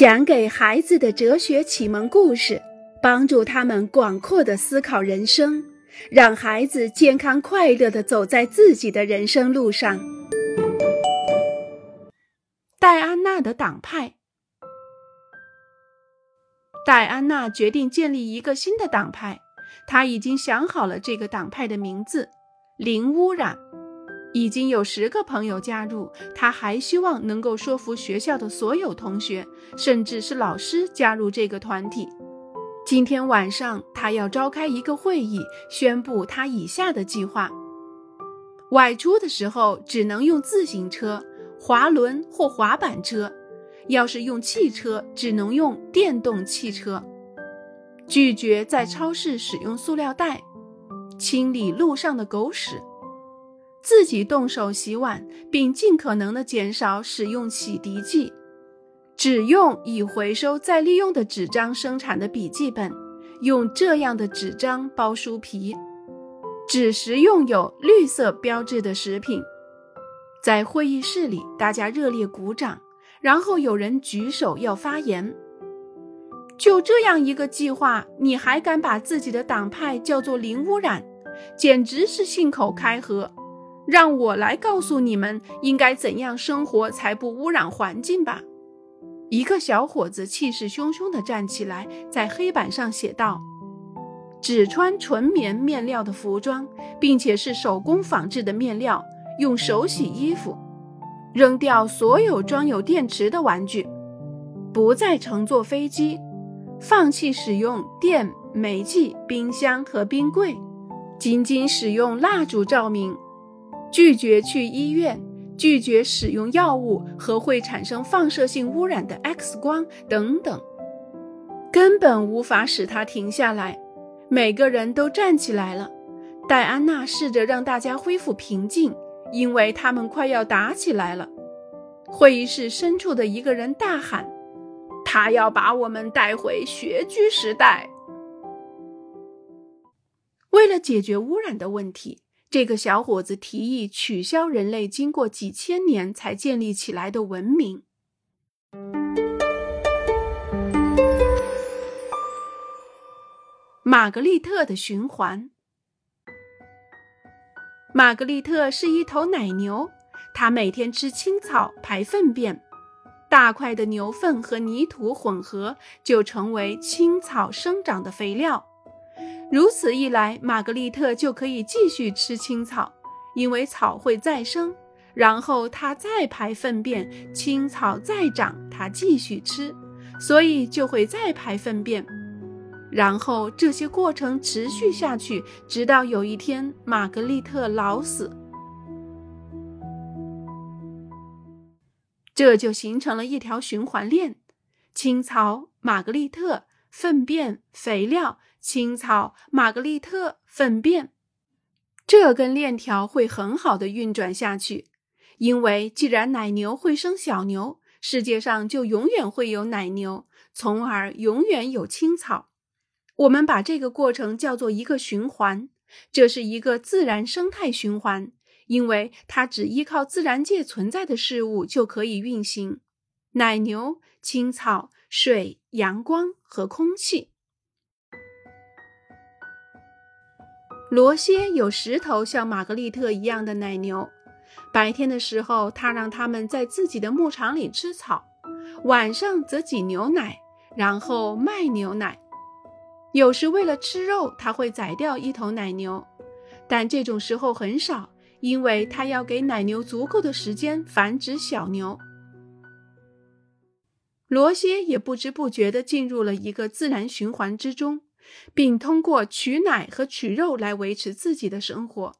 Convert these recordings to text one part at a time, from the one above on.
讲给孩子的哲学启蒙故事，帮助他们广阔的思考人生，让孩子健康快乐的走在自己的人生路上。戴安娜的党派。戴安娜决定建立一个新的党派，她已经想好了这个党派的名字——零污染。已经有十个朋友加入，他还希望能够说服学校的所有同学，甚至是老师加入这个团体。今天晚上，他要召开一个会议，宣布他以下的计划：外出的时候只能用自行车、滑轮或滑板车；要是用汽车，只能用电动汽车；拒绝在超市使用塑料袋；清理路上的狗屎。自己动手洗碗，并尽可能的减少使用洗涤剂，只用已回收再利用的纸张生产的笔记本，用这样的纸张包书皮，只食用有绿色标志的食品。在会议室里，大家热烈鼓掌，然后有人举手要发言。就这样一个计划，你还敢把自己的党派叫做零污染，简直是信口开河。让我来告诉你们应该怎样生活才不污染环境吧。一个小伙子气势汹汹地站起来，在黑板上写道：“只穿纯棉面料的服装，并且是手工仿制的面料，用手洗衣服，扔掉所有装有电池的玩具，不再乘坐飞机，放弃使用电、煤气、冰箱和冰柜，仅仅使用蜡烛照明。”拒绝去医院，拒绝使用药物和会产生放射性污染的 X 光等等，根本无法使他停下来。每个人都站起来了。戴安娜试着让大家恢复平静，因为他们快要打起来了。会议室深处的一个人大喊：“他要把我们带回穴居时代。”为了解决污染的问题。这个小伙子提议取消人类经过几千年才建立起来的文明。玛格丽特的循环。玛格丽特是一头奶牛，它每天吃青草、排粪便，大块的牛粪和泥土混合，就成为青草生长的肥料。如此一来，玛格丽特就可以继续吃青草，因为草会再生，然后它再排粪便，青草再长，它继续吃，所以就会再排粪便，然后这些过程持续下去，直到有一天玛格丽特老死，这就形成了一条循环链：青草、玛格丽特、粪便、肥料。青草、玛格丽特、粪便，这根链条会很好的运转下去，因为既然奶牛会生小牛，世界上就永远会有奶牛，从而永远有青草。我们把这个过程叫做一个循环，这是一个自然生态循环，因为它只依靠自然界存在的事物就可以运行：奶牛、青草、水、阳光和空气。罗歇有十头像玛格丽特一样的奶牛。白天的时候，他让他们在自己的牧场里吃草；晚上则挤牛奶，然后卖牛奶。有时为了吃肉，他会宰掉一头奶牛，但这种时候很少，因为他要给奶牛足够的时间繁殖小牛。罗歇也不知不觉地进入了一个自然循环之中。并通过取奶和取肉来维持自己的生活。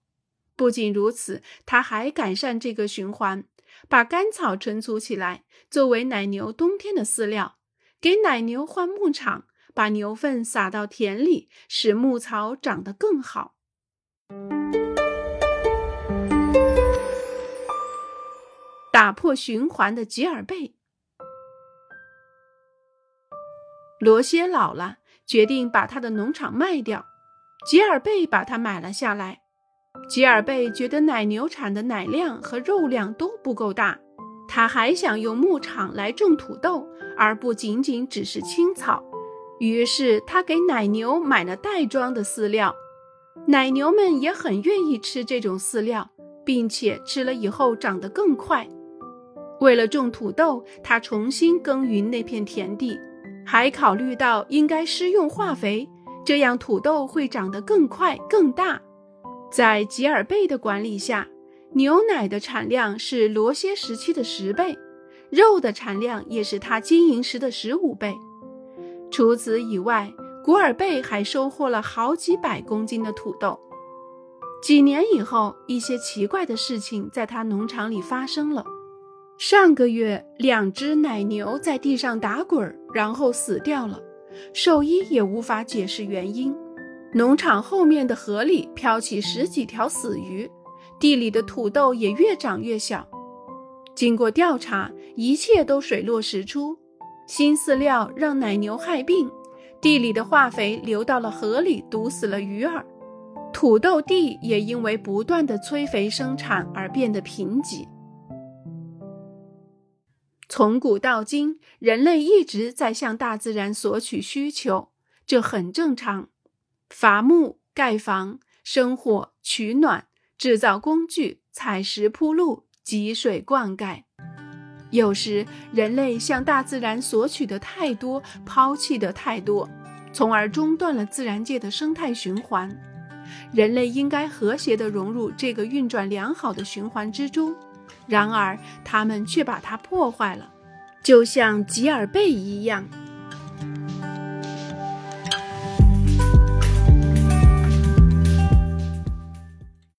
不仅如此，他还改善这个循环，把干草存储起来，作为奶牛冬天的饲料；给奶牛换牧场，把牛粪撒到田里，使牧草长得更好。打破循环的吉尔贝。罗歇老了。决定把他的农场卖掉，吉尔贝把它买了下来。吉尔贝觉得奶牛产的奶量和肉量都不够大，他还想用牧场来种土豆，而不仅仅只是青草。于是他给奶牛买了袋装的饲料，奶牛们也很愿意吃这种饲料，并且吃了以后长得更快。为了种土豆，他重新耕耘那片田地，还考虑到应该施用化肥，这样土豆会长得更快更大。在吉尔贝的管理下。牛奶的产量是罗歇时期的十倍，肉的产量也是他经营时的十五倍。除此以外，古尔贝还收获了好几百公斤的土豆。几年以后，一些奇怪的事情在他农场里发生了。上个月，两只奶牛在地上打滚，然后死掉了，兽医也无法解释原因。农场后面的河里漂起十几条死鱼。地里的土豆也越长越小。经过调查，一切都水落石出。新饲料让奶牛害病，地里的化肥流到了河里，毒死了鱼儿。土豆地也因为不断的催肥生产而变得贫瘠。从古到今，人类一直在向大自然索取需求，这很正常。伐木、盖房、生火、取暖。制造工具、采石铺路、集水灌溉，有时人类向大自然索取的太多，抛弃的太多，从而中断了自然界的生态循环。人类应该和谐地融入这个运转良好的循环之中，然而他们却把它破坏了，就像吉尔贝一样。